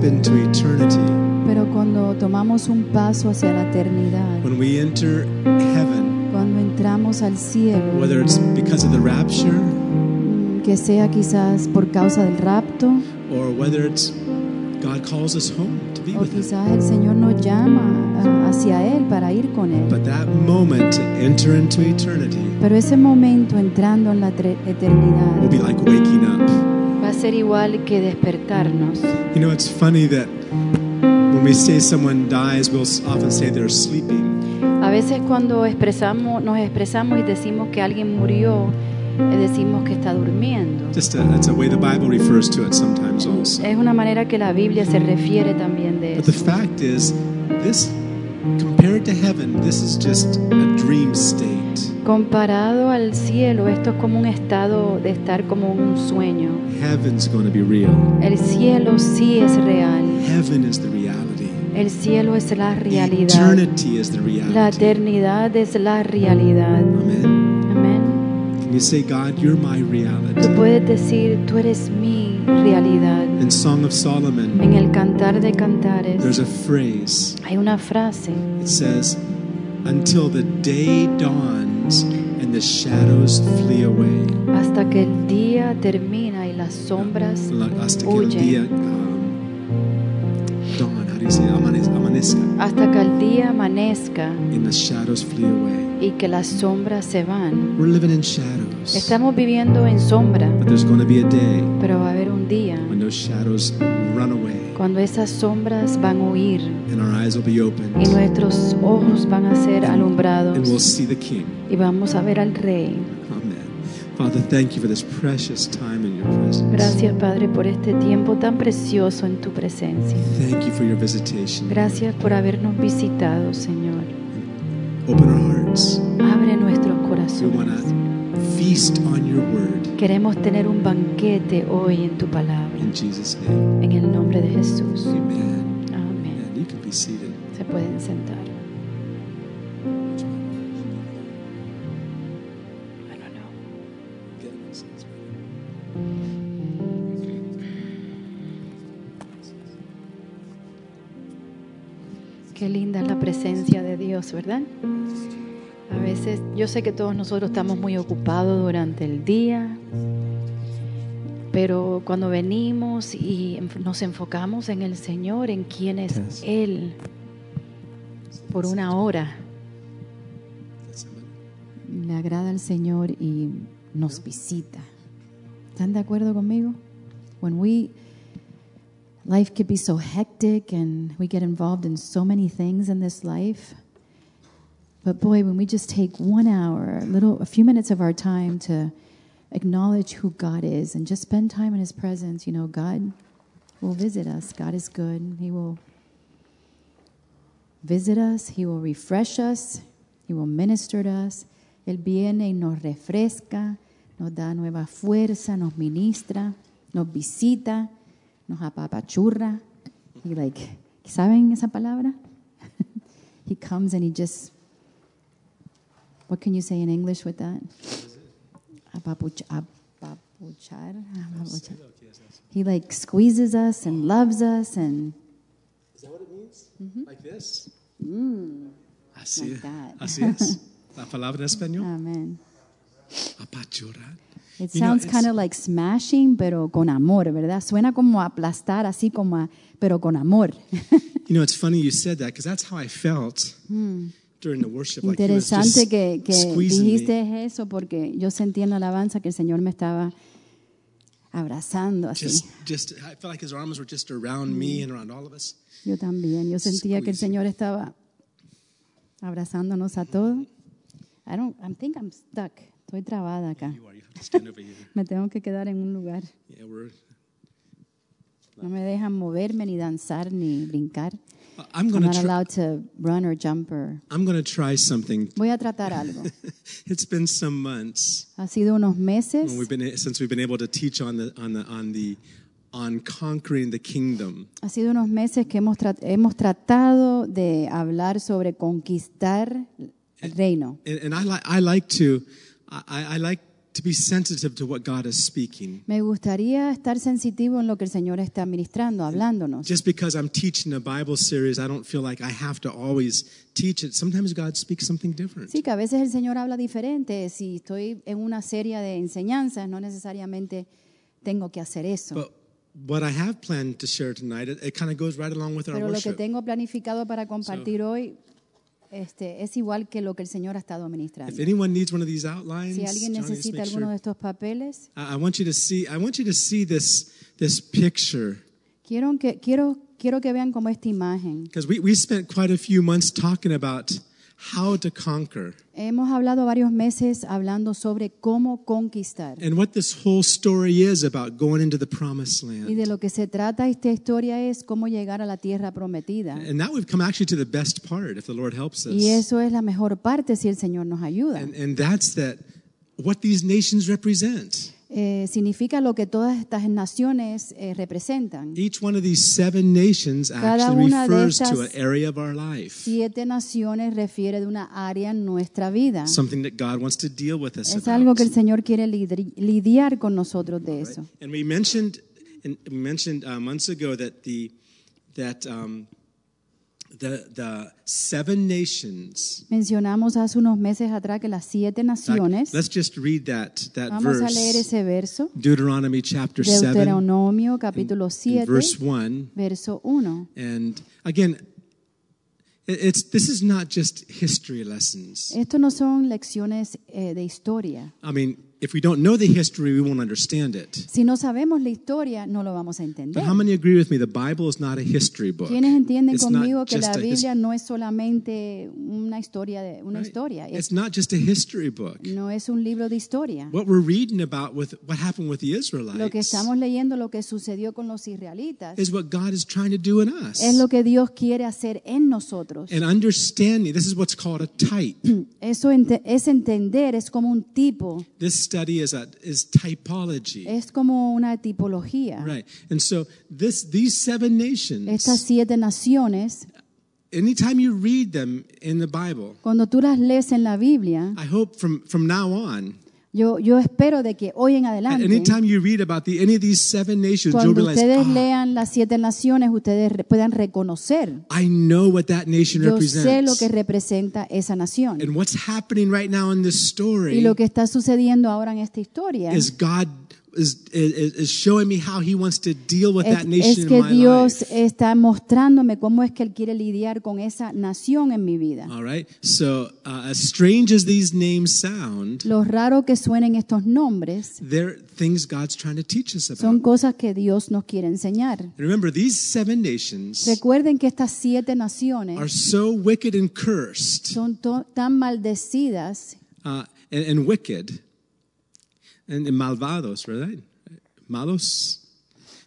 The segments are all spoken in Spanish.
step into eternity, Pero cuando tomamos un paso hacia la eternidad, when we enter heaven, cuando entramos al cielo, whether it's because of the rapture mm, que sea quizás por causa del rapto, or whether it's God calls us home to be o with Him. quizás el Señor nos llama ah, hacia Él para ir con Él. But that moment to enter into eternity Pero ese momento entrando en la tre- will eternidad be like waking up. Ser igual que despertarnos. You know, it's funny that when we say someone dies, we'll often say they're sleeping. A veces cuando expresamos, nos expresamos y decimos que alguien murió, eh, decimos que está durmiendo. Just a, that's a way the Bible refers to it sometimes also. Es una manera que la Biblia se refiere también de But the eso. fact is, this, compared to heaven, this is just a dream state. Comparado al cielo, esto es como un estado de estar como un sueño. Heaven's going to be real. El cielo sí es real. Heaven is the reality. El cielo es la realidad. Eternity is the La reality. eternidad es la realidad. Amen. Amén. Can you say, God, you're my Tú reality? puedes decir, tú eres mi realidad. In Song of Solomon, En el cantar de cantares there's a phrase. hay una frase It says, until the day dawns and the shadows flee away. hasta que el día termina y las sombras Hasta que el día amanezca, Hasta que el día amanezca and the shadows flee away. y que las sombras se van. We're living in shadows, Estamos viviendo en sombra, but there's going to be a day pero va a haber un día when those shadows run away cuando esas sombras van a huir and our eyes will be y opened nuestros ojos van a ser and we'll alumbrados see the King. y vamos a ver al Rey. Amen. Father, thank you for this precious time in your presence. Gracias Padre por este tiempo tan precioso en tu presencia. Thank you for your visitation. Gracias por habernos visitado, Señor. Open our hearts. Abre nuestros We want corazones. to feast on your word Queremos tener un banquete hoy en tu palabra. in Jesus' name. En el nombre de Jesús. Amen. Amén. And you can be seated. Se pueden sentar. Presencia de Dios, ¿verdad? A veces, yo sé que todos nosotros estamos muy ocupados durante el día, pero cuando venimos y nos enfocamos en el Señor, en quién es. Él, por una hora, le agrada al Señor y nos visita. ¿Están de acuerdo conmigo? When we life could be so hectic and we get involved in so many things in this life. But boy, when we just take one hour, a little a few minutes of our time to acknowledge who God is and just spend time in his presence, you know, God will visit us. God is good. He will visit us, he will refresh us, he will minister to us. Él viene y nos refresca, nos da nueva fuerza, nos ministra, nos visita, nos apapachurra. He like, ¿saben esa palabra? he comes and he just, what can you say in English with that? Apapuch, apapuchar, apapuchar. He like squeezes us and loves us and Is that what it means? Mm-hmm. Like this? Mm. Así, Like that. así es. La palabra en español. amen. Apachurrar. It You know, sounds kind of like smashing, pero con amor, ¿verdad? Suena como aplastar, así como, a- pero con amor. You know, it's funny you said that because that's how I felt during the worship. Like he was Hmm. Interesante just que, que squeezing me. dijiste eso porque yo sentí en la alabanza que el Señor me estaba abrazando así. Just, just, I felt like his arms were just around me and around all of us. Yo también. Yo sentía que el. Señor estaba abrazándonos a todos. I don't, I think I'm stuck. Estoy trabada acá. You are. To. Me tengo que quedar en un lugar. Yeah. No me dejan moverme, ni danzar, ni brincar. I'm I'm not allowed to run or jump or... I'm gonna try something. Voy a tratar algo. It's been some months Ha sido unos meses we've been since we've been able to teach on the on the on the on conquering the kingdom. Ha sido unos meses que hemos, tra- hemos tratado de hablar sobre conquistar el reino. And, and I like I like to I, I like to be sensitive to what God is speaking. Me gustaría estar sensitivo en lo que el Señor está ministrando, hablándonos. Just because I'm teaching a Bible series, I don't feel like I have to always teach it. Sometimes God speaks something different. Sí, que a veces el Señor habla diferente. Si estoy en una serie de enseñanzas, no necesariamente tengo que hacer eso. But what I have planned to share tonight, it, it kind of goes right along with our Pero lo que tengo planificado para compartir hoy este, es igual que lo que el Señor ha estado ministrando. If anyone needs one of these outlines, Si alguien necesita alguno de sure. estos papeles, I I want you to see. I want you to see this this picture quiero que, quiero, quiero que vean como esta imagen. because we we spent quite a few months talking about how to conquer Hemos hablado varios meses hablando sobre cómo conquistar. and what this whole story is about going into the promised land. Y de lo que se trata esta historia es cómo llegar a la tierra prometida. And now we've come actually to the best part, if the Lord helps us. Y eso es la mejor parte si el Señor nos ayuda. And, and that's that what these nations represent. Eh, significa lo que todas estas naciones eh, representan. Each one of these seven nations Cada actually una de refers to an estas- area of our life, Siete naciones refiere de una área en nuestra vida. something that God wants to deal with us Es algo about. que el Señor quiere lidri- lidiar con nosotros de eso. And we mentioned, and we mentioned uh, months ago that the that um, the the seven nations. Mencionamos hace unos meses atrás que las siete naciones, let's just read that that vamos a leer verse, ese verso, Deuteronomy chapter seven, Deuteronomio capítulo in 7, verse one. verso 1. And again, it- it's this is not just history lessons. Esto no son lecciones eh, de historia. I mean, if we don't know the history, we won't understand it. Si no sabemos la historia, no lo vamos a entender. But how many agree with me? The Bible is not a history book. ¿Quiénes entienden It's conmigo que la Biblia no es solamente una historia de una right? historia? It's not just a history book. no es un libro de historia. What we're reading about with what happened with the Lo que Israelites estamos leyendo, lo que sucedió con los israelitas, is what God is trying to do in us. es lo que Dios quiere hacer en nosotros. And understanding, this is what's called a type. Eso ente- es entender, es como un tipo, This study is a is typology. es como una tipología. Right. And so this these seven nations. Estas siete naciones, anytime you read them in the Bible, cuando tú las lees en la Biblia, I hope from from now on, yo, yo espero de que hoy en adelante, anytime you read about the any of these seven nations, cuando realize, ustedes "Ah, lean las siete naciones, ustedes re- puedan reconocer I know what that nation Yo sé lo represents. que representa esa nación. And what's happening right now in this Y story lo que está sucediendo ahora en esta historia is God is, is, showing me how He wants to deal with es, that nation in que Dios está mostrándome cómo es que Él quiere lidiar con esa nación en mi vida. All right. So, uh, as strange as these names sound, Lo raro que suenen estos nombres they're things God's trying to teach us about. son cosas que Dios nos quiere enseñar. And remember, these seven nations Recuerden que estas siete naciones are so wicked and cursed son tan maldecidas uh, and, and wicked and, and malvados, right? Malos.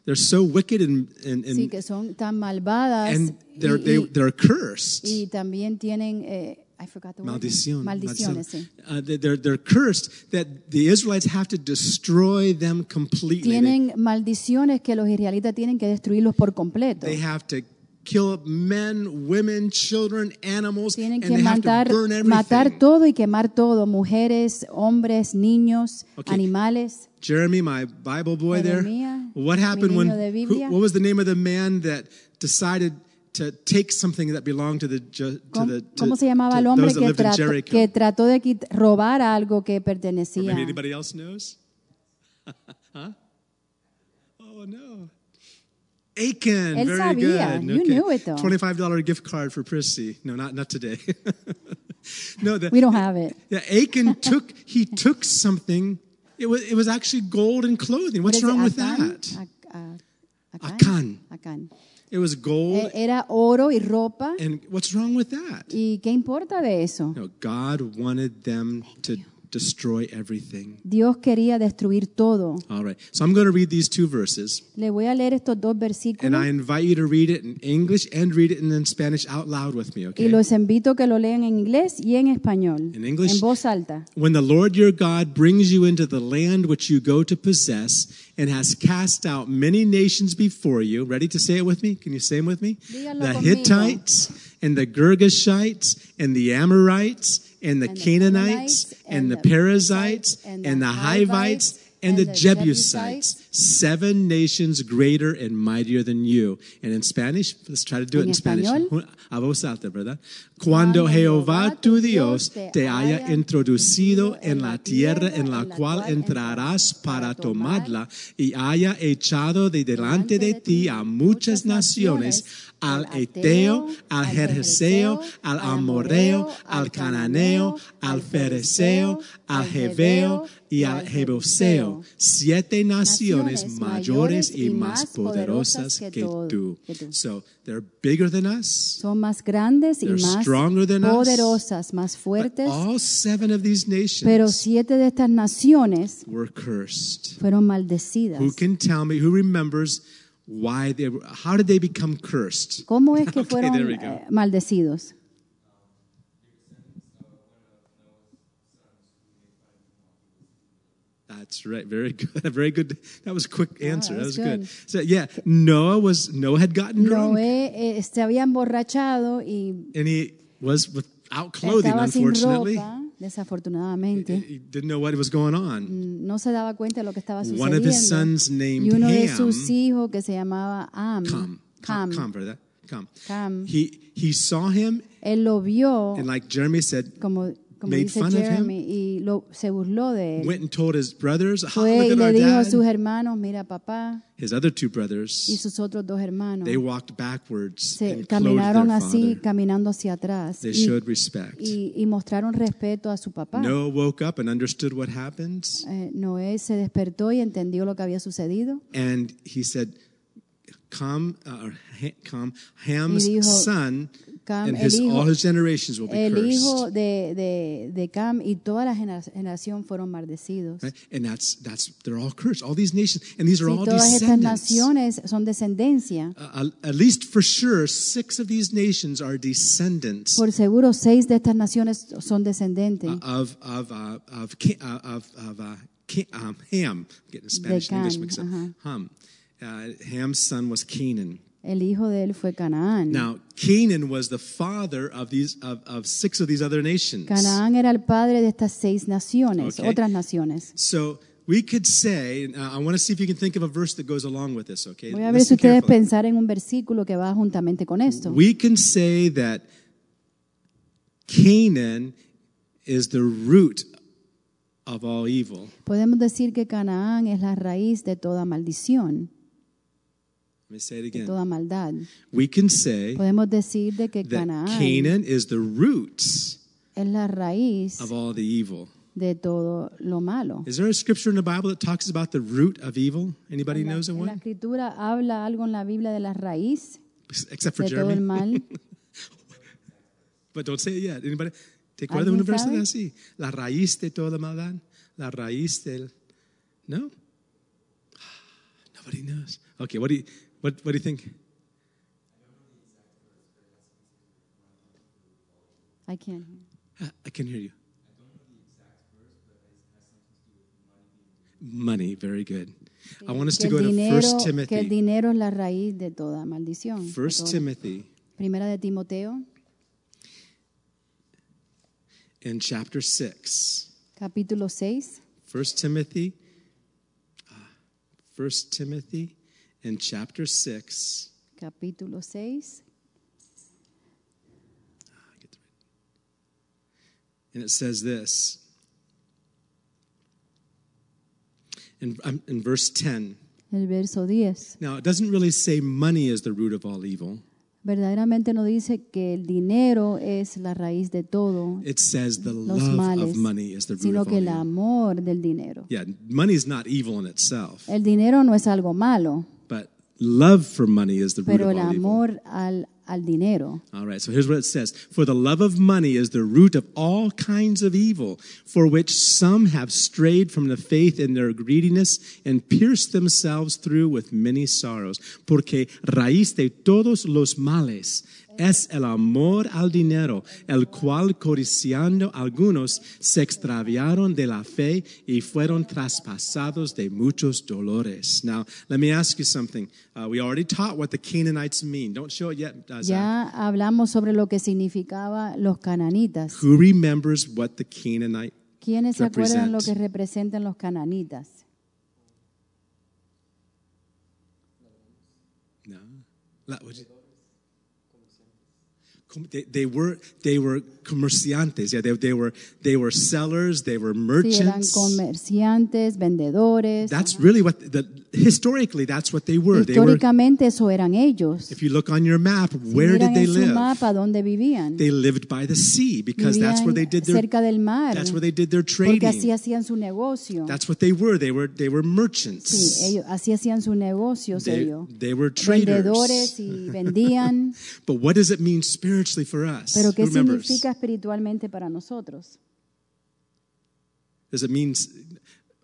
They're so wicked and and, and, sí, que son tan malvadas and they're y, they, they're cursed. y también tienen eh, I forgot the word. Maldición. maldiciones. maldición. Uh, they- they're, they're cursed that the Israelites have to destroy them completely. Tienen maldiciones que los israelitas tienen que destruirlos por completo. they have to kill men, women, children, animals, Tienen and que have matar, to burn everything. matar todo y quemar todo, mujeres, hombres, niños, Okay. animales. Jeremy, my Bible boy there. Jeremías, What mi happened when? niño de who- Biblia. what was the name of the man that decided to take something that belonged to the ju- to ¿Cómo, the to, cómo se llamaba el to hombre those that que lived in trató, Jericho? que trató de quit- robar algo que Or pertenecía? maybe anybody else knows? huh? Oh no. Achan, Él very sabía. good. You knew it, though. Twenty-five dollar gift card for Prissy. No, not not today. no, the, We don't have it. yeah, Achan took he took something. It was it was actually gold and clothing. What's wrong with that? Acán. Acán. It was gold. Era oro y ropa. And what's wrong with that? ¿Y qué importa de eso? No, God wanted them to destroy everything. Dios quería destruir todo. All right. So I'm going to read these two verses. Le voy a leer estos dos versículos. And I invite you to read it in English and read it in Spanish out loud with me, okay? y los invito que lo lean en inglés y en español, In English? en voz alta. When the Lord your God brings you into the land which you go to possess and has cast out many nations before you, ready to say it with me? Can you say it with me? Díganlo the conmigo. Hittites and the Girgashites and the Amorites and the And the Canaanites Canaanites, and the Perizzites and and the Hivites and and the the Jebusites, Jebusites. seven nations greater and mightier than you. And in Spanish, let's try to do it in Spanish. A voz alta, ¿verdad? Cuando Jehová tu Dios te haya introducido en la tierra en la cual entrarás para tomarla y haya echado de delante de ti a muchas naciones, al Eteo, al Jerjeseo, al Amorreo, al Cananeo, al Fereceo, al Jebeo y al Jebuseo, siete naciones mayores y más poderosas que tú. So they're bigger than us. Son más grandes y más stronger than us. poderosas, más fuertes. All seven of these Pero nations siete de estas naciones were cursed. fueron maldecidas. Who can tell me, who remembers why they were, how did they become cursed? ¿Cómo es que Okay, fueron eh, maldecidos? That's right. Very good. Very good. That was a quick answer. that Ah, was good. good. So yeah, Noah was Noah had gotten drunk Noé eh, se había emborrachado y and he was without clothing. estaba sin Unfortunately, ropa, desafortunadamente. he didn't know what was going on. No se daba cuenta de lo que estaba One of his sucediendo. sons named Y uno de Ham. sus hijos que se llamaba Am, Come, Cam, come, come, brother. Come. Cam. He he saw him él lo vio and like Jeremy said, como, como dice. Jeremy y lo, se burló de él. went and told his brothers, "Ah, Fue look y at le our dijo a dad." sus hermanos, mira papá, His other two y brothers, sus otros dos hermanos. they walked backwards Se and clothed caminaron their así, father. caminando hacia atrás. They Y, showed respect. y- y mostraron respeto a su papá. Noah woke up and understood what happened, Eh, Noé se despertó y entendió lo que había sucedido. and he said, "Come, uh, Ham's dijo, son, Cam, and his hijo- all his generations will be El cursed." hijo de, de, de Cam y toda la generación fueron maldecidos. Right? And that's that's they're all cursed. All these nations, and these are Sí, all todas estas descendants. naciones son descendencia. Uh, at least for sure, six of these nations are descendants Por seguro, seis de estas naciones son descendentes of of uh, of Ca- uh, of, of uh, um, Ham. I'm getting Spanish and English mixed up. uh-huh. Ham. Uh, Ham's son was Canaan. El hijo de él fue Canaán. Now Canaan was the father of these of, of six of these other nations. Canaán era el padre de estas seis naciones, Okay. otras naciones. So we could say, uh, I want to see if you can think of a verse that goes along with this. Okay, Voy a ver si Listen ustedes carefully. pensar en un versículo que va juntamente con esto. We can say that Canaan is the root of all evil. Podemos decir que Canaán es la raíz de toda maldición, say it again. toda maldad. We can say Podemos decir de que that Canaán Canaan is the root es la raíz of all the evil. de todo lo malo. Is there a scripture in the Bible that talks about the root of evil? Anybody knows of en la one? escritura habla algo en la Biblia de la raíz Except for de todo el Jeremy. mal. But don't say it yet. Anybody? ¿Te acuerdas de un ¿Alguien verso sabe? así? La raíz de toda maldad. La raíz del. No? Nobody knows. Okay, what do you, what, what do you think? I can't hear. I can hear you. Money, very good. I want us to go to dinero, 1 que el Timothy. dinero es la raíz de toda maldición. 1 Timothy Primera de Timoteo, in chapter 6. capítulo 6. 1 Timothy, uh, 1 Timothy in chapter 6. Capítulo 6. And it says this in, um, in verse 10. El verso 10. Now, it doesn't really say money is the root of all evil. Verdaderamente no dice que el dinero es la raíz de todo It says the los love males, of money is the root sino of que el amor del dinero. Yeah, money is not evil in itself, El dinero no es algo malo, but love for money is the root pero of el all evil. amor al, al dinero. All right, so here's what it says For the love of money is the root of all kinds of evil, for which some have strayed from the faith in their greediness and pierced themselves through with many sorrows. Porque raíz de todos los males es el amor al dinero, el cual codiciando algunos se extraviaron de la fe y fueron traspasados de muchos dolores. Now, let me ask you something. Uh, we already taught what the Canaanites mean. Don't show it yet. uh. Ya hablamos sobre lo que significaba los cananitas. Who remembers what the Canaanite? ¿Quiénes se acuerdan lo que represent? representan los cananitas? No. La- They, they were they were comerciantes. Yeah, they, they were they were sellers. They were Sí, eran merchants. comerciantes, vendedores. That's really what the historically that's what they were. They were. Históricamente eso eran ellos. If you look on your map, Si where did they live? mapa dónde vivían. They lived by the sea because that's where they did their cerca del mar. that's where they did their Porque así trading. hacían su negocio. That's what they were. They were they were Sí, merchants. ellos, así hacían su negocio, They, ellos. they were Vendedores traders. y vendían. But what does it mean spiritually for us? Pero ¿qué Who significa espiritualmente para nosotros? Does it mean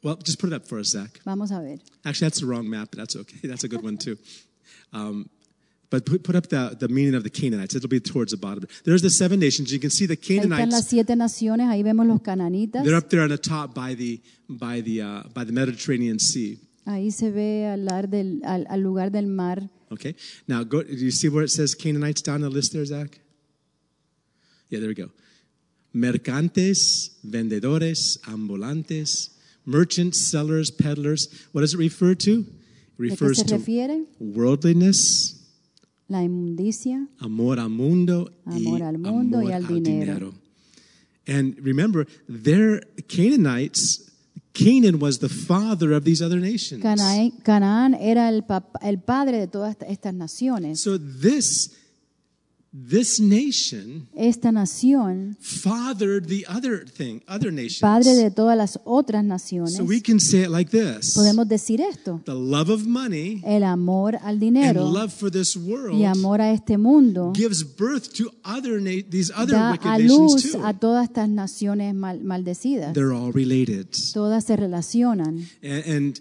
well, just put it up for us, Zach. Vamos a ver. Actually, that's the wrong map, but that's okay. That's a good one too. Um, but put, put up the, the meaning of the Canaanites. It'll be towards the bottom. There's the seven nations. You can see the Ahí están las Canaanites. siete naciones, ahí vemos los cananitas. They're up there on the top by the by the uh, by the Mediterranean Sea. Ahí se ve al, del- al- al lugar del mar. Okay. Now, go. Do you see where it says Canaanites down the list there, Zach? Yeah, there we go. Mercantes, vendedores, ambulantes, merchants, sellers, peddlers. What does it refer to? It refers to refiere? worldliness, La inmundicia. amor al mundo, Amor y al mundo y amor al dinero. And remember, they're Canaanites. Canaan was the father of these other nations. Canaán, era el, el padre de todas estas naciones. So this this nation Esta nación, fathered the other thing, other nations. padre de todas las otras naciones. so we can say it like this: Podemos decir esto. the love of money El amor al dinero and love for this world y amor a este mundo gives birth to other these other da wicked a nations luz too. a todas estas naciones mal- maldecidas. They're all related, Todas se relacionan. and, and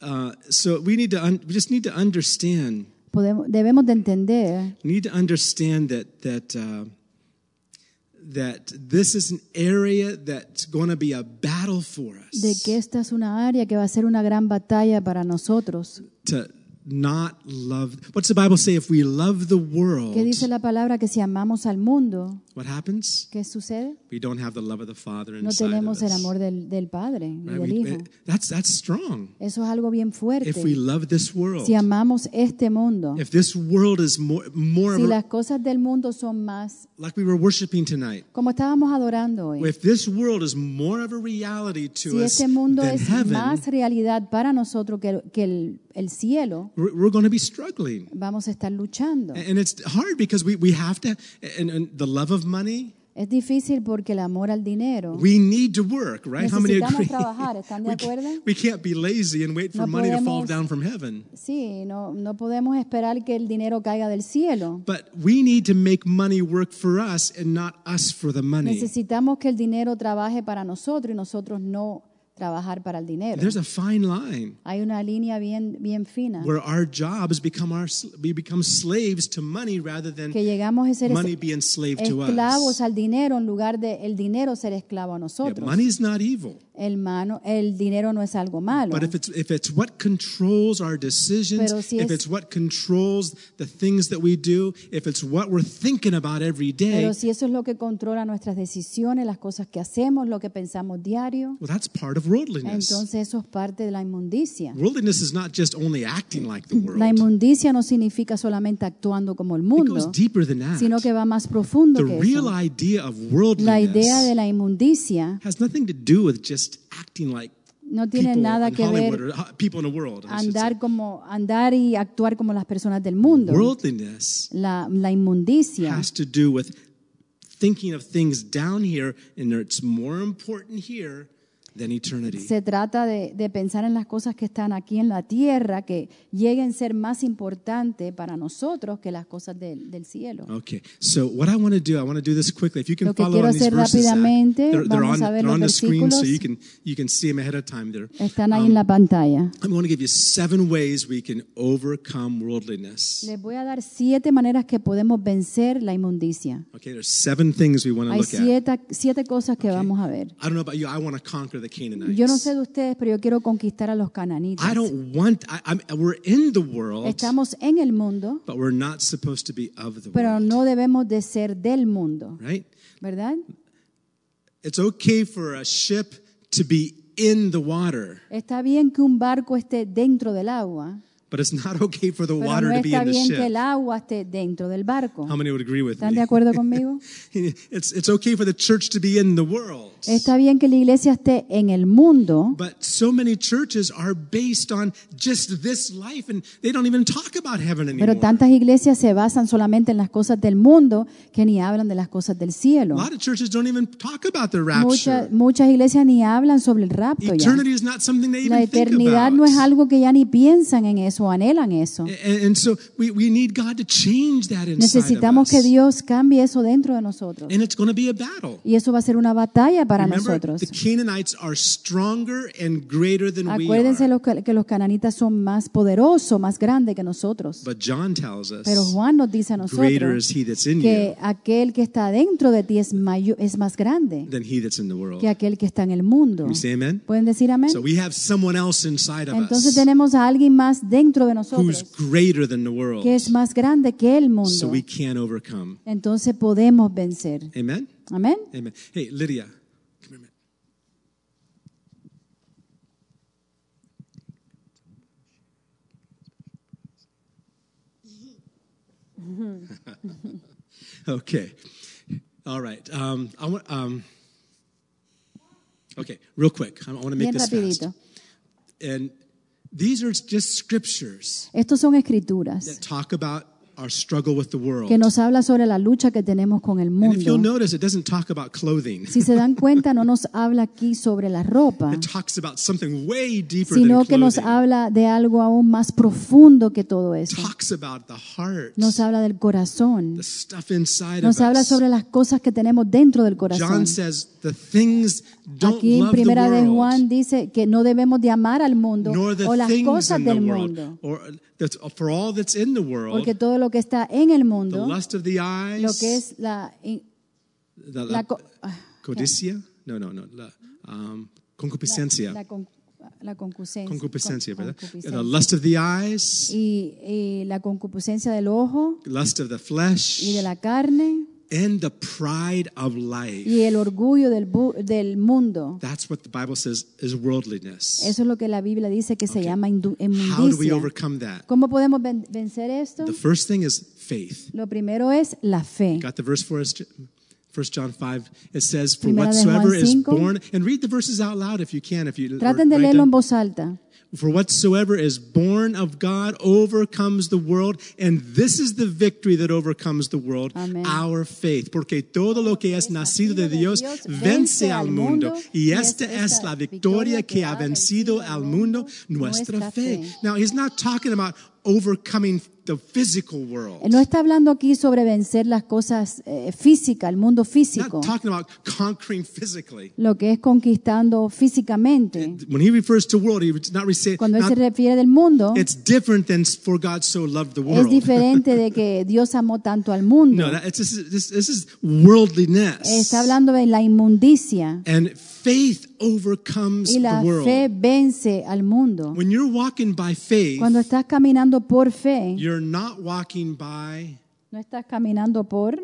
uh, so we need to un- we just need to understand. Podemos, debemos de entender We need to understand that that uh, that this is an area that's going to be a battle for us. de que esta es una área que va a ser una gran batalla para nosotros. to not love. What's the Bible say? If we love the world, ¿Qué dice la palabra? Que si amamos al mundo, what happens? ¿qué sucede? We don't have the love of the Father No inside tenemos of el amor del, del Padre y Right? del We- Hijo. that's that's strong. Eso es algo bien If we fuerte. love this world, Si amamos este mundo, if this world is more more si las cosas del mundo son más, like we were worshiping tonight, como estábamos adorando hoy, if this world is more of a reality to si us este mundo es heaven, más realidad para nosotros que, que el, el cielo, we're, we're going to be struggling. vamos a estar luchando. And it's hard because we, we have to, and, and the love of money, Es difícil porque el amor al dinero, we need to work, right? How many agree? trabajar, ¿están de we, can't, acuerdo? we can't be lazy and wait for No money to fall podemos- down from heaven. sí, no, no podemos esperar que el dinero caiga del cielo. But we need to make money work for us and not us for the money. Necesitamos que el dinero trabaje para nosotros y nosotros no trabajar para el dinero. There's a fine line Hay una línea bien, bien fina where our jobs become our we become slaves to money rather than que llegamos a ser money be enslaved to esclavos us. al dinero en lugar de el dinero ser esclavo a Yeah, nosotros. money is not evil, el, dinero no es algo malo. but if it's if it's what controls our decisions, Pero si if es- it's what controls the things that we do, if it's what we're thinking about every day, Pero si eso es lo que controla nuestras decisiones, las cosas que hacemos, lo que pensamos diario, well, that's part of worldliness. entonces eso es parte de la inmundicia. Worldliness is not just only acting like the world. La inmundicia no significa solamente actuando como el It goes mundo, deeper than that. sino que va más profundo The que real eso. idea of La idea de worldliness la inmundicia has nothing to do with just acting like no tiene people nada in que Hollywood ver or uh, people in the world. I should say. andar como andar y actuar como las personas del mundo. Worldliness La, la inmundicia has to do with thinking of things down here, and it's more important here than eternity. Se trata de, de pensar en las cosas que están aquí en la tierra, que lleguen a ser más importantes para nosotros que las cosas del, del cielo. Okay, so what I want to do, I want to do this quickly. If you can Lo que follow quiero on these hacer verses, Zach, rápidamente, they're, they're vamos on, a ver los so you can you can see them ahead of time. There, Están ahí en la pantalla. I'm going to give you seven ways we can overcome worldliness. Les voy a dar siete maneras que podemos vencer la inmundicia. Okay, there's seven things we want to Hay look at. siete, siete cosas que vamos a ver. I don't know about you. I want to conquer the Canaanites. Yo no sé de ustedes, pero yo quiero conquistar a los I cananitas. don't want. I, I'm, we're in the world, Estamos en el mundo, but we're not supposed to be of the pero world. no debemos de ser del mundo, Right? ¿verdad? It's okay for a ship to be in the water, Está bien que un barco esté dentro del agua, but it's not okay for the pero water no to be in the bien que ship. el agua esté dentro del barco. How many would agree with ¿Están de me? acuerdo conmigo? It's it's okay for the church to be in the world. Está bien que la iglesia esté en el mundo, But so many churches are based on just this life and they don't even talk about heaven pero tantas iglesias se basan solamente en las cosas del mundo que ni hablan de las cosas del A cielo. lot of churches don't even talk about the Muchas, rapture. muchas iglesias ni hablan sobre el rapto ya. Eternity is not something they La think eternidad about. no es algo que ya ni piensan en eso, o anhelan eso. And, and so we, we need God to change that inside Necesitamos of que us. Dios cambie eso dentro de nosotros. And it's going to be a battle. Y eso va a ser una batalla para Remember, nosotros. the Canaanites are stronger and greater than we Acuérdense are. los que, los cananitas son más poderosos, más grandes que nosotros. But John tells us Pero Juan nos dice a nosotros is he that's in que aquel que está dentro de ti es, mayo- es más grande than he that's in the world. que aquel que está en el mundo. Amen? ¿Pueden decir amén? So we have someone else inside of Entonces us tenemos a alguien más dentro de who's nosotros greater than the world. que es más grande que el So mundo. we can overcome. Entonces podemos vencer. Amen? Amén. Amen. Hey, Lydia, okay. All right. Um, I want, um, okay, real quick. I want to make Bien this fast. And these are just scriptures Estos son escrituras that talk about our struggle with the world. que nos habla sobre la lucha que tenemos con el And if you'll mundo. notice, it doesn't talk about clothing. Si se dan cuenta, no nos habla aquí sobre la ropa, It talks about something way deeper sino than que nos clothing. habla de algo aún más profundo que todo eso. talks about the heart, Nos habla del corazón, the stuff inside nos of habla us. sobre las cosas que tenemos dentro del corazón. John says the things don't Aquí en love the Primera de world, Juan dice que no debemos de amar al mundo nor the o las things cosas in the del world, mundo, or that's, for all that's in the world, porque todo lo que está en el the mundo, lust of the eyes, lo que es la, the, la, la co- ah, codicia, no, no, no, la um, concupiscencia, la, con- la concupiscencia, concupiscencia, con- ¿verdad? The concupiscencia. lust of the eyes, y, y la concupiscencia del ojo. Lust of the flesh, y de la carne and the pride of life. y el orgullo del, mundo. That's what the Bible says is worldliness. Eso es lo que la Biblia dice que se llama indu- How do we inmundicia. overcome that? ¿Cómo podemos ven- vencer esto? The first thing is faith. Lo primero es la fe. Got the verse for us? 1 John 5. It says, For whatsoever is 5. born, and read the verses out loud if you can. If you Traten de leerlo en voz alta. For whatsoever is born of God overcomes the world, and this is the victory that overcomes the world, Amén. our faith. Porque todo lo que es nacido de Dios vence al mundo, y esta es la victoria que ha vencido al mundo, nuestra fe. Now, he's not talking about overcoming the physical world. No está hablando aquí sobre vencer las cosas eh, físicas, el mundo Not físico, talking about conquering physically. lo que es conquistando físicamente. When he refers to world, not, rese- Cuando él not se refiere del mundo, it's different than for God so loved the es world. diferente de que Dios amó tanto al mundo. No, that, it's, this, is- this, this is worldliness. Está hablando de la inmundicia And faith overcomes y la the world. fe vence al mundo. When you're walking by faith, Cuando estás caminando por fe, you're not walking by no estás caminando por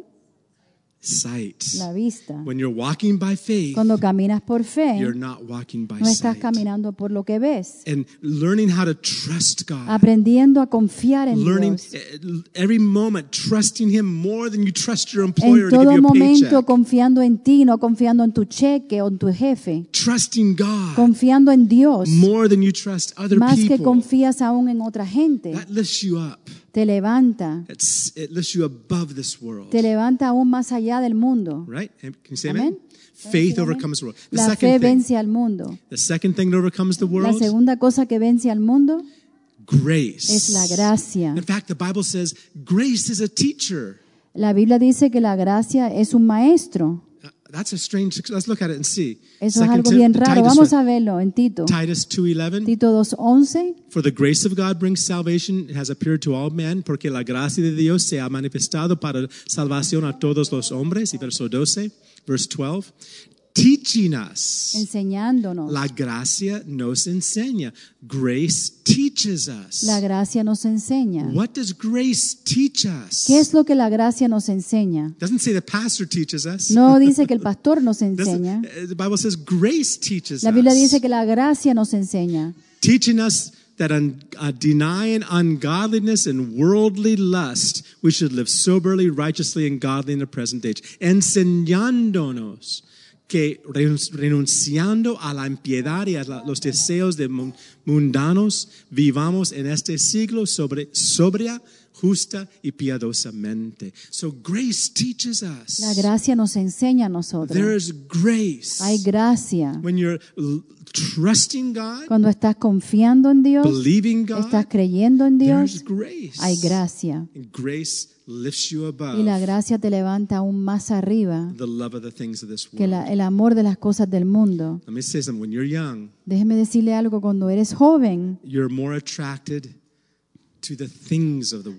sight. la vista. When you're walking by faith, Cuando caminas por fe, you're not walking by no estás sight. caminando por lo que ves. And learning how to trust God. Aprendiendo a confiar en Learning Dios. eh, every moment, trusting Him more than you trust your En employer to give todo you a momento paycheck. confiando en ti, no confiando en tu cheque o en tu jefe. Trusting God Confiando en Dios more than you trust other más que people. confías aún en otra gente. That lifts you up. Te levanta, It's, it lifts you above this world. te levanta aún más allá del mundo. Right? Can you say Amen. amen? Faith overcomes the world. The La fe second thing, vence al mundo. the second thing that overcomes the La world, segunda cosa que vence al mundo grace. es la gracia. In fact, the Bible says grace is a teacher. La Biblia dice que la gracia es un maestro. That's a strange. Let's look at it and see. Eso es algo bien raro. Titus, Vamos a verlo en Tito. Titus 2:11. Tito 2.11. For the grace of God brings salvation, it has appeared to all men, porque la gracia de Dios se ha manifestado para salvación a todos los hombres. Y verso 12, verse 12. Teaching us. enseñándonos. La gracia nos enseña. Grace teaches us. La gracia nos enseña. What does grace teach us? ¿Qué es lo que la gracia nos enseña? Doesn't say the pastor teaches us. No dice que el pastor nos enseña. uh, the Bible says grace teaches La Biblia dice que la gracia nos enseña. teaching us that un, uh, denying ungodliness and worldly lust, we should live soberly, righteously, and godly in the present age. Enseñándonos que renun- renunciando a la impiedad y a los deseos de mun- mundanos, vivamos en este siglo sobre, sobria, justa y piadosamente. So grace teaches us. La gracia nos enseña a There nosotros. is grace. Hay gracia. when you're trusting God, Cuando estás confiando en Dios, believing God, estás creyendo en Dios, grace. hay gracia. And grace lifts you above Y la gracia te levanta aún más arriba the love of the things of this que world. la- el amor de las cosas del mundo. Let me say something. When you're young, Déjeme decirle algo, cuando eres joven, you're more attracted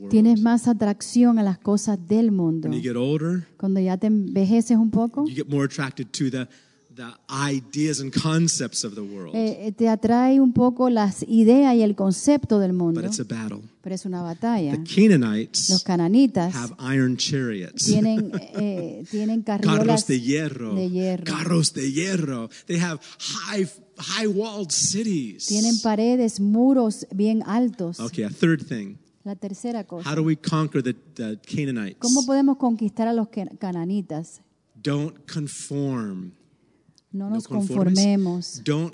tienes más atracción a las cosas del mundo. When you get older, Cuando ya te envejeces un poco, you get more attracted to the, the ideas and concepts of the world. eh, eh, te atrae un poco las ideas y el concepto del mundo, But it's a battle. pero es una batalla. The Canaanites Los cananitas have iron chariots. tienen, eh, tienen carros de hierro, de hierro. carros de hierro. They have high, high walled cities. tienen paredes, muros bien altos. Okay, a third thing. La tercera How cosa, do we conquer the, the Canaanites? ¿cómo podemos conquistar a los cananitas? Don't conform. No No nos conformes. conformemos. Don't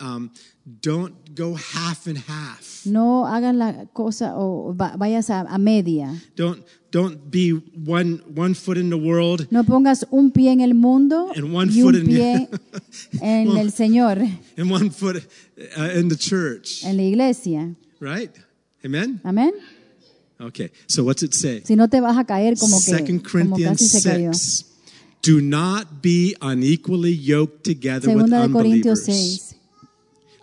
um, don't go half and half. No hagan la cosa o va- vayas a, a media. Don't don't be one one foot in the world No pongas un pie en el mundo And one y foot un in- pie en el Señor, and one foot uh, in the church, en la iglesia. right? Amen. Amén. Okay. So what's it say? Si no te vas a caer como que Second como casi Corinthians se cayó. 6. Do not be unequally yoked together Segunda de with Corintios unbelievers. 6.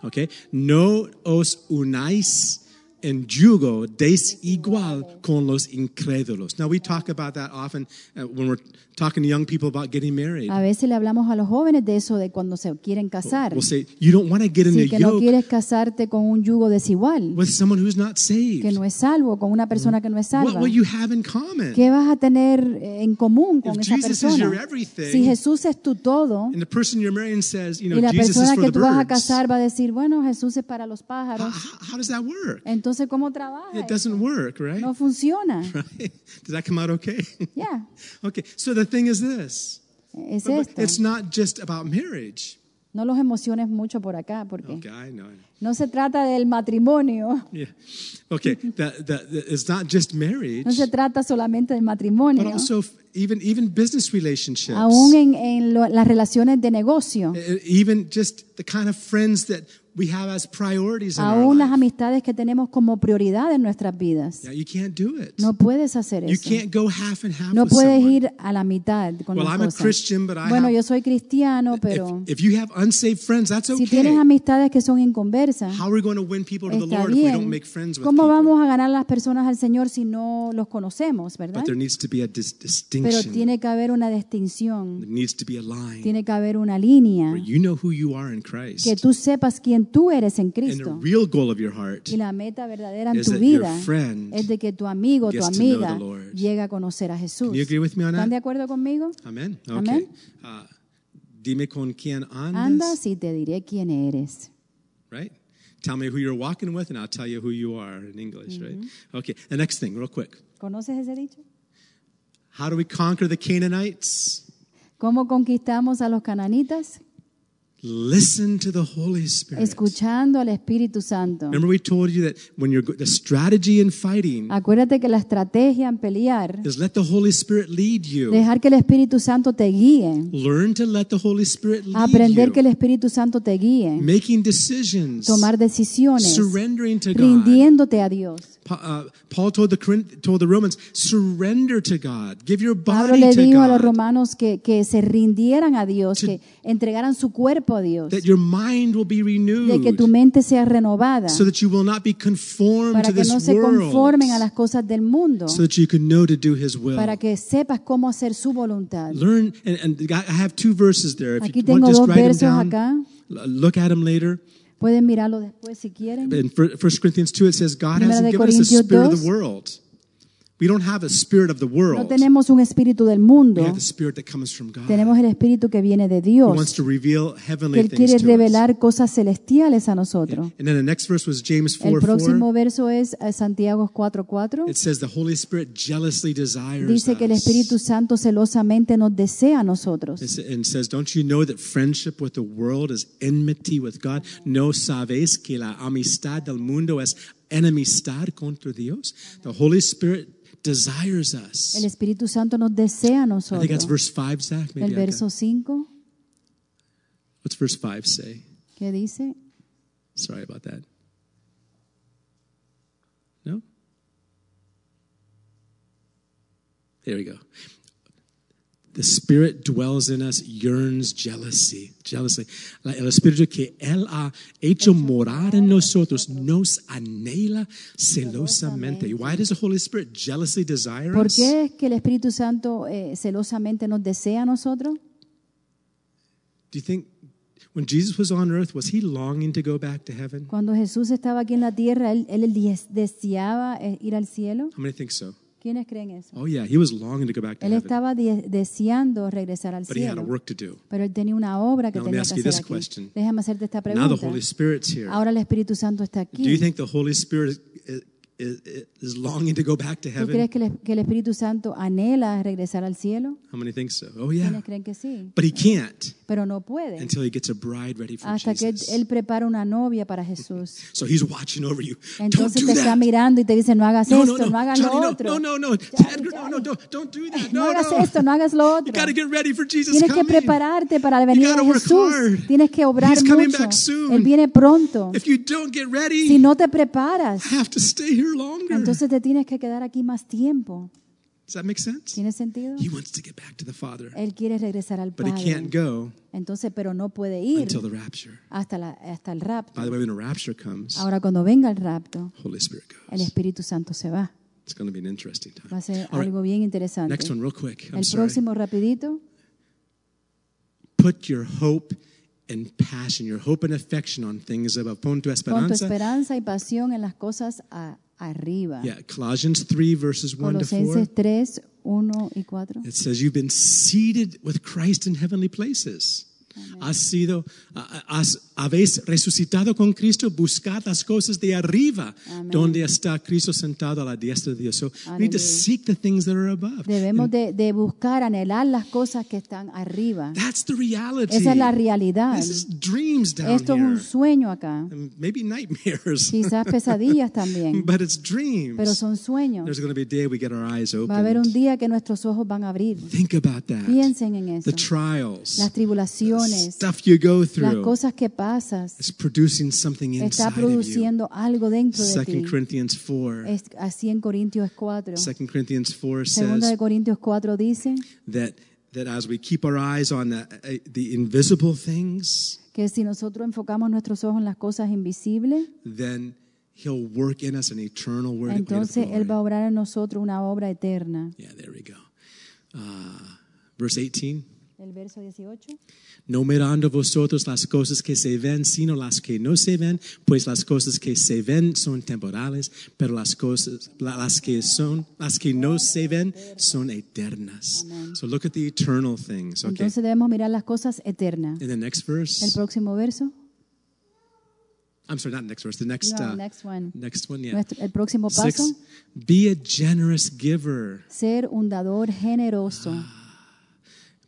Okay? No os unáis en yugo desigual con los incrédulos. Now, we talk about that often uh, when we're talking to young people about getting married. A veces le hablamos a los jóvenes de eso de cuando se quieren casar. We'll say, you don't want to get in Sí, a que no quieres casarte con un yugo desigual, with someone who's not saved. que no es salvo, con una persona que no es What salva. will you have in common? ¿Qué vas a tener eh, en común con If esa Jesus is your persona? everything, Si Jesús es tu todo And the person you're marrying says, you know, y la Jesus is persona for que tú vas a casar va a decir, bueno, Jesús es para los pájaros. how- how does that work? Entonces, ¿cómo trabaja? It doesn't work, right? No funciona. Right? Does that come out okay? Yeah. okay. So the thing is this. es But- but esto. It's not just about marriage. No los emociones mucho por acá, porque Okay, I know. I know. No se trata del matrimonio, Yeah. Okay. the, the, it's not just marriage, no se trata solamente del but matrimonio, also f- even even business relationships. aún en, en lo- las relaciones de negocio, E- Even just the kind of friends that we have as priorities in our aún las life. amistades que tenemos como prioridad en nuestras vidas. Yeah, you can't do it. No puedes hacer you eso. can't go half and half No with puedes someone. ir a la mitad con Well, las I'm a. Christian, but I Bueno, have- yo soy cristiano, pero If, if you have unsaved friends, that's si okay. tienes amistades que son inconversas, How are we going to win people to the está Lord if we don't bien. make friends with ¿Cómo vamos a ganar a las personas al Señor si no los conocemos, verdad? But there needs to be a dis- Pero distinction. tiene que haber una distinción, There needs to be a line tiene que haber una línea, que tú sepas quién tú eres en Cristo. Y la meta verdadera en tu vida es de que tu amigo, tu amiga llegue a conocer a Jesús. Can you agree with me on ¿Están de acuerdo conmigo? Amen. Okay. Amen. Uh, dime con quién Anda andas. y te diré quién eres. Right? Tell me who you're walking with, and I'll tell you who you are in English, right? Mm-hmm. Okay. The next thing, real quick. ¿Conoces ese dicho? How do we conquer the Canaanites? ¿Cómo conquistamos a los cananitas? Listen to the Holy Spirit. escuchando al Espíritu Santo. Remember, we told you that when you're the strategy in fighting Acuérdate que la estrategia en pelear is let the Holy Spirit lead you. dejar que el Espíritu Santo te guíe, Learn to let the Holy Spirit lead aprender you. que el Espíritu Santo te guíe, Making decisions, tomar decisiones, surrendering to God. rindiéndote a Dios. Uh, Paul told the told the Romans, surrender to God. Give your Pablo body le to dijo a los God. romanos que, que se rindieran a Dios, que entregaran su cuerpo a Dios, That your mind will be de que tu renewed, mente sea renovada, so that you will not be conformed para to que this no se world, conformen a las cosas del mundo, so that you can know to do His will. para que sepas cómo hacer su voluntad. Learn, and, and I have two verses there. If Aquí you want, tengo just dos them versos down. acá. Look at them later. Pueden mirarlo después si quieren. In 1 Corinthians 2, it says, God Primera hasn't given us Corintios spirit of the world. We don't have a spirit of the No world. tenemos un espíritu del We mundo, have the spirit that comes from God. tenemos el espíritu que viene de Who wants Dios, to reveal que heavenly Él things quiere to us. revelar cosas celestiales a nosotros. And then the next verse was James 4 El 4. próximo verso es eh, Santiago 4:4. It says the Holy Spirit jealously desires Dice que el. Espíritu Santo celosamente nos desea a nosotros. And says, Don't you know that friendship with the world is enmity with God? ¿No sabéis que la amistad del mundo es enemistad contra Dios? The Holy Spirit desires us. El Espíritu Santo nos desea nosotros. I think that's verse 5, Zach. El Maybe I verso got- 5, What's verse 5 say? que dice, Sorry about that. No? There we go. The Spirit dwells in us, yearns jealousy, jealously. El Espíritu que Él ha hecho morar en nosotros nos anhela celosamente. Why does the Holy Spirit jealously desire ¿por us? qué es que el Espíritu Santo eh, celosamente nos desea a nosotros? Do you think when Jesus was on earth, was he longing to go back to heaven? Cuando Jesús estaba aquí en la tierra, él, él des- deseaba eh, ir al cielo. How many think so? ¿Quiénes creen eso? Oh, yeah, he was longing to go back to Él heaven, estaba de- deseando regresar al but he had a cielo, work to do. pero él tenía una obra que Now, let me tenía ask que hacer aquí. question. Déjame hacerte esta Now the pregunta. Holy Spirit's here. Ahora el Espíritu Santo está Do you aquí. think the Holy Spirit is, longing to go back to ¿Tú heaven? crees que el, que el Espíritu Santo anhela regresar al cielo? How many think so? Oh, yeah. ¿Quiénes creen que sí? But he can't Pero no puede. until he gets a bride ready for Hasta que él, Jesus. él prepara una novia para Jesús. So he's watching over you. Don't Entonces do te está that. mirando y te dice, no hagas No, esto, no, no, no. hagas Johnny, lo no, otro. no, no, no. Edgar, no, no, don't, don't do that. No No, hagas no. esto, no hagas lo You otro. got to get ready for Jesus Tienes que coming. prepararte para la venida gotta de work Jesús. hard. Tienes que obrar He's coming mucho. back soon. Él viene pronto. If you don't get ready, Si no te preparas, I have to stay here longer. entonces te tienes que quedar aquí más tiempo. Does that make sense? ¿Tiene sentido? He wants to get back to the Father, Él quiere regresar al but he can't Padre. go Entonces, pero no puede ir until the rapture. hasta, la, hasta el rapto. By the way, when the rapture comes, Ahora, cuando venga el rapto, Holy Spirit el goes. Espíritu Santo se va. It's going to be an interesting time. Va a ser All right, algo bien interesante. next one, real quick. I'm El sorry. próximo, rapidito. Put your hope and passion, your hope and affection on things above. Pon tu Pon tu esperanza. esperanza y pasión en las cosas a- arriba. Yeah, Colossians 3, verses 1 to 4. Colosenses 3, 1 y 4. It says, You've been seated with Christ in heavenly places. Has sido, has- habéis resucitado con Cristo, buscad las cosas de arriba, donde está Cristo sentado a la diestra de Dios. So we need to seek the things that are above. Debemos de, de buscar, anhelar las cosas que están arriba. That's the reality. Esa es la realidad. This is dreams down Esto es un here. sueño acá. And maybe nightmares. Quizás pesadillas también, but it's dreams. pero son sueños. There's going to be a day we get our eyes Va a haber un open. día que nuestros ojos van a abrir. Think about that. Piensen en eso. The trials, Las tribulaciones, stuff you go las through. cosas que pasas, It's producing something está inside of you. produciendo algo dentro de ti. Corinthians 4. Es así en Corintios 4. 2 Corinthians 4 Segunda says de Corintios 4 dice that, that as we keep our eyes on the, uh, the invisible things, que si nosotros enfocamos nuestros ojos en las cosas invisibles, then He'll work in us an eternal word. entonces Él va a obrar en nosotros una obra eterna. Yeah, there we go. Uh, verse 18. El verso 18. No mirando vosotros las cosas que se ven, sino las que no se ven, pues las cosas que se ven son temporales, pero las cosas, la- las que son, las que no se ven son eternas. So look at the eternal things. Okay. Entonces debemos mirar las cosas eternas. In the next El verse, próximo verso. I'm sorry, not next verse. The next, No, uh, next one. next one, yeah. Nuestro- el próximo paso. Six. Be a generous giver. Ser un dador generoso.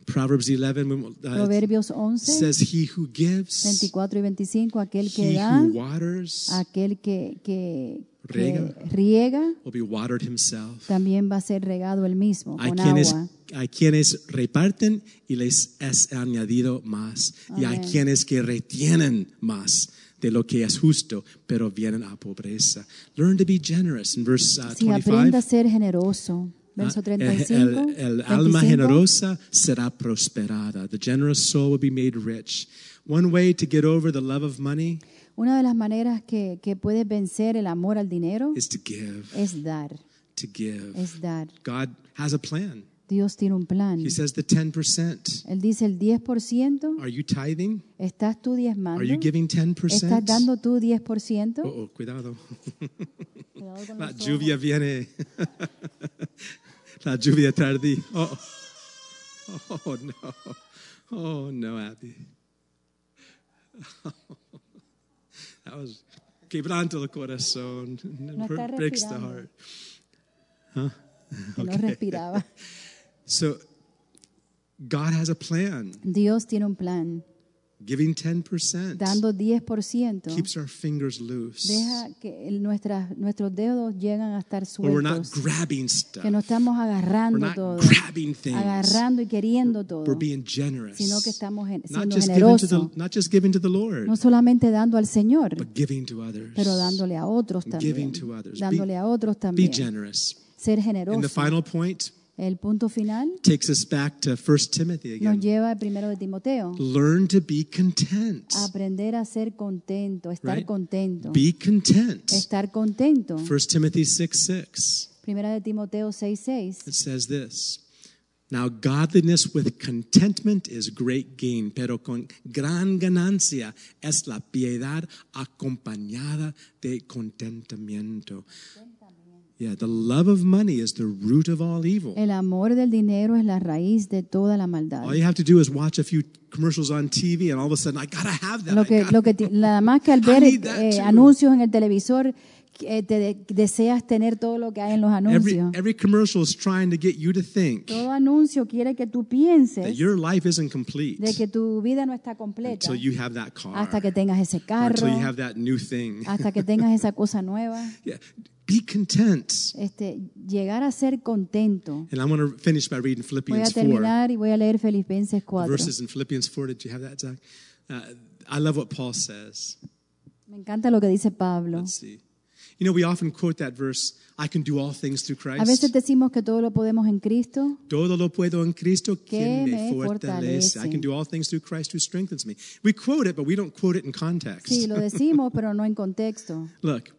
Proverbs 11 uh, Proverbios 11, says, He who gives, 24 y 25, aquel que he da, who waters, aquel que, que, que Riega. riega, will be watered himself. también va a ser regado el mismo Hay con quienes, agua. hay quienes reparten y les es añadido más. Y hay Amén. quienes que retienen más de lo que es justo, pero vienen a pobreza. Learn to be generous. In verse uh, Si aprenda a 25, ser generoso. Verso uh, 35. el, el alma 25. generosa será prosperada. The generous soul will be made rich. One way to get over the love of money Una de las maneras que, que puedes vencer el amor al dinero is to give. es dar, To give. es dar. God has a plan. Dios tiene un plan. He says the 10%. Él dice el 10%, Are you tithing? ¿estás tú diezmando? Are you giving 10%? ¿Estás dando tú 10%? Oh, oh, cuidado. Cuidado La lluvia viene. La lluvia tardí. Oh, oh no. Oh no, Abby. That was quebrando el corazón. No Breaks the heart. Que no respiraba. So God has a plan. Dios tiene un plan. Giving 10% Dando 10%, keeps our fingers loose. deja que nuestras, nuestros dedos llegan a estar Where we're not sueltos. grabbing stuff. Que no estamos We're agarrando not todo. grabbing things. Agarrando y queriendo todo. We're being generous. Sino que estamos not siendo just giving to generosos. the not just giving to the Lord, No solamente dando al Señor, but giving to others. pero dándole a otros también. Giving to others. Be- Dándole a otros Be también. generous. Ser And the generoso. final point El punto final takes us back to 1 Timothy nos again. lleva al primero de Timoteo. Learn to be content. Aprender a ser contento, estar Right? contento. Be content. Estar contento. 1 Timothy 6 6. Primera de Timoteo 6:6. It says this. Now, godliness with contentment is great gain, pero con gran ganancia es la piedad acompañada de contentamiento. Yeah, the love of money is the root of all evil. El amor del dinero es la raíz de toda la maldad. All you have to do is watch a few commercials on TV, and all of a sudden, I gotta have that. Lo que, gotta- lo que nada más que al ver eh, anuncios en el televisor, eh, te de- deseas tener todo lo que hay en los anuncios. every every commercial is trying to get you to think Todo anuncio quiere que tú that your life isn't complete de que tu vida no está completa until you have that car, hasta que tengas ese carro, until you have that new thing. hasta que tengas esa cosa nueva. Yeah. Be content. Este, llegar a ser contento. And I'm going to finish by reading Voy a Philippians 4. y voy a leer Filipenses 4. Verses in Philippians 4. Did you have that, Zach? Uh, I love what Paul says. Me encanta lo que dice Pablo. Let's see. You know, we often quote that verse, I can do all things through Christ. A veces decimos que todo lo podemos en Cristo. Todo lo puedo en Cristo quien Que me me fortalece. I can do all things through Christ who strengthens me. We quote it, but we don't quote it in context. Sí, lo decimos, pero no en contexto. Look,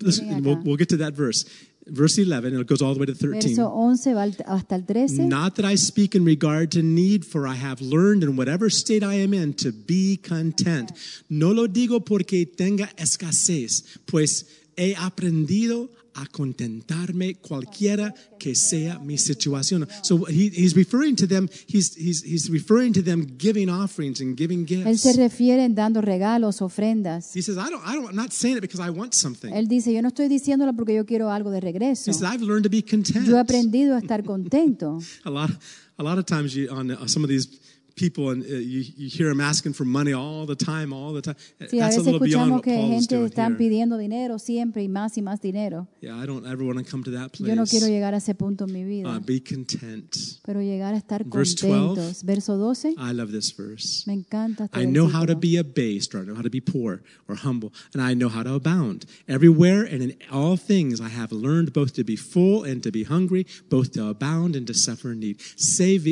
listen, we'll, we'll get to that verse. Verse 11, and it goes all the way to 13. Verso 11 va hasta el 13. Not that I speak in regard to need, for I have learned in whatever state I am in to be content. No lo digo porque tenga escasez, pues he aprendido a contentarme cualquiera que sea mi situación. So he, he's referring to them, he's, he's, he's referring to them giving offerings and giving Él se gifts. refiere en dando regalos, ofrendas. He says, I don't, I don't, I'm not saying it because I want something. Él dice, yo no estoy diciéndolo porque yo quiero algo de regreso. He says, I've learned to be content. Yo he aprendido a estar contento. a lot a lot of times you on uh, some of these people and uh, you, you hear them asking for money all the time all the time Sí, that's a veces little beyond what Paul is doing están pidiendo dinero siempre y más y más dinero. yeah i don't ever want to come to that place Yo no quiero llegar a ese punto en mi uh, be content pero llegar a estar Verse 12. contentos. Verso 12, i love this verse me encanta este I know how to versículo. be abased, or I know how to be poor or humble, and I know how to abound. Everywhere and in all things I have learned both to be full and to be hungry, both to abound and to suffer need.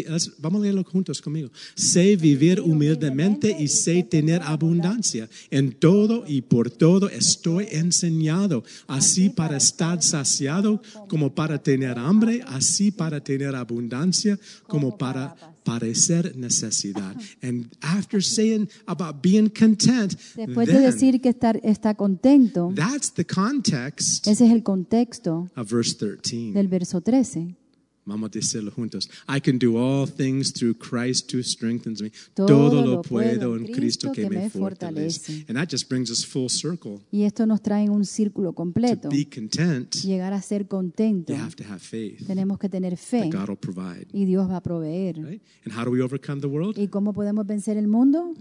Let's- vamos a leerlo juntos conmigo. Sé vivir humildemente y sé tener abundancia. En todo y por todo estoy enseñado, así para estar saciado como para tener hambre, así para tener abundancia como para parecer necesidad. And after saying about being content, Después de decir que estar, está contento, that's the context ese es el contexto of verse 13. del verso 13. Vamos a decirlo juntos. I can do all things through Christ who strengthens me. Todo Todo lo puedo en Cristo que me fortalece. And that just brings us full circle. Y esto nos trae en un círculo To completo. be content, Llegar a ser contento. you have to have faith Tenemos que tener fe that God will provide. y Dios va a proveer. Right? And how do we overcome the world? ¿Y cómo podemos vencer el mundo?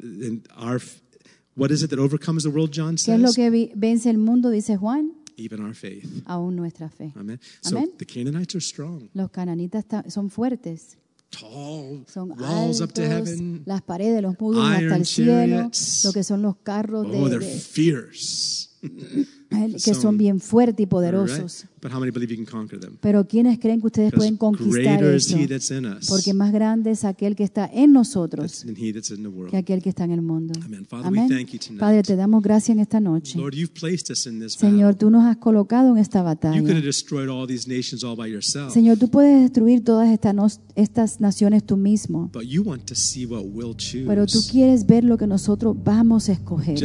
And our, f- what is it that overcomes the world, John ¿Qué es lo says? que vence el mundo? Dice Juan. Even our faith. Aún nuestra fe. Amen. So Amen. the Canaanites are strong, Los cananitas ta- son fuertes, tall, son walls up to heaven. las paredes, los muros hasta el cielo, chariots. lo que son los carros de- Oh, they're de- fierce. que son bien fuertes y poderosos. Pero ¿quiénes creen que ustedes pueden conquistar eso? Porque más grande es aquel que está en nosotros que aquel que está en el mundo. Amén. Padre, te damos gracias en esta noche. Señor, tú nos has colocado en esta batalla. Señor, tú puedes destruir todas estas, naciones tú mismo, pero tú quieres ver lo que nosotros vamos a escoger.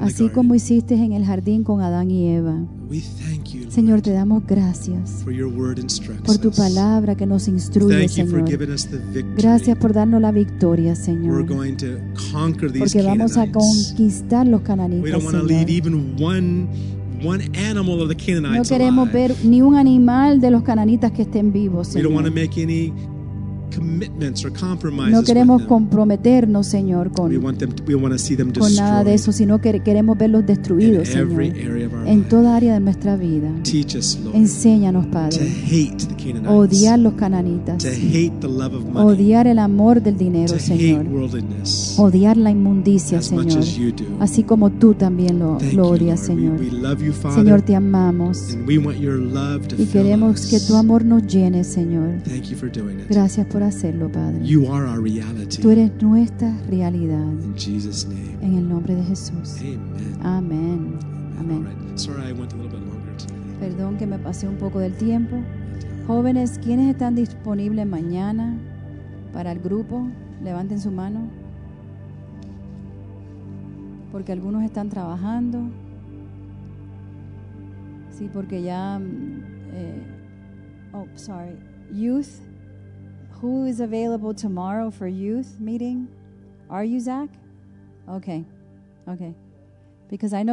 Así como hiciste en el jardín con Adán y Eva. We thank you, Señor, te damos gracias for your word instructs por tu palabra que nos instruye, Thank you for Señor. giving us the victory. Gracias por darnos la victoria, We're Señor. going to conquer these Porque vamos a conquistar los We cananitas, don't want to leave Señor. even one animal of the No Canaanites queremos alive. ver ni un animal de los cananitas que estén vivos, We don't want to Señor. No queremos comprometernos, Señor, con, con nada de eso, sino que queremos verlos destruidos, Señor. En toda área de nuestra vida. Teach us, Lord, Enséñanos, to Padre. hate the Canaanites, Odiar los cananitas. to hate the love of money, Odiar el amor del dinero, Señor. Odiar la inmundicia, as much Señor. as you do. Así como tú también lo, lo odias. Señor. Señor, te amamos and we want your love to y queremos que tu amor nos llene, Señor. Thank you for doing it. Gracias por hacerlo, Padre. You are our reality. Tú eres nuestra realidad. In Jesus' name. En el nombre de Jesús. Amen. Amén. Amén. right. Sorry I went a little bit longer tonight. Perdón que me pasé un poco del tiempo. Jóvenes, ¿quiénes están disponibles mañana para el grupo? Levanten su mano. Porque algunos están trabajando. Sí, porque ya... mm, eh, oh, sorry. Youth. Who is available tomorrow for youth meeting? Are you, Zach? Okay. Okay. Because I know...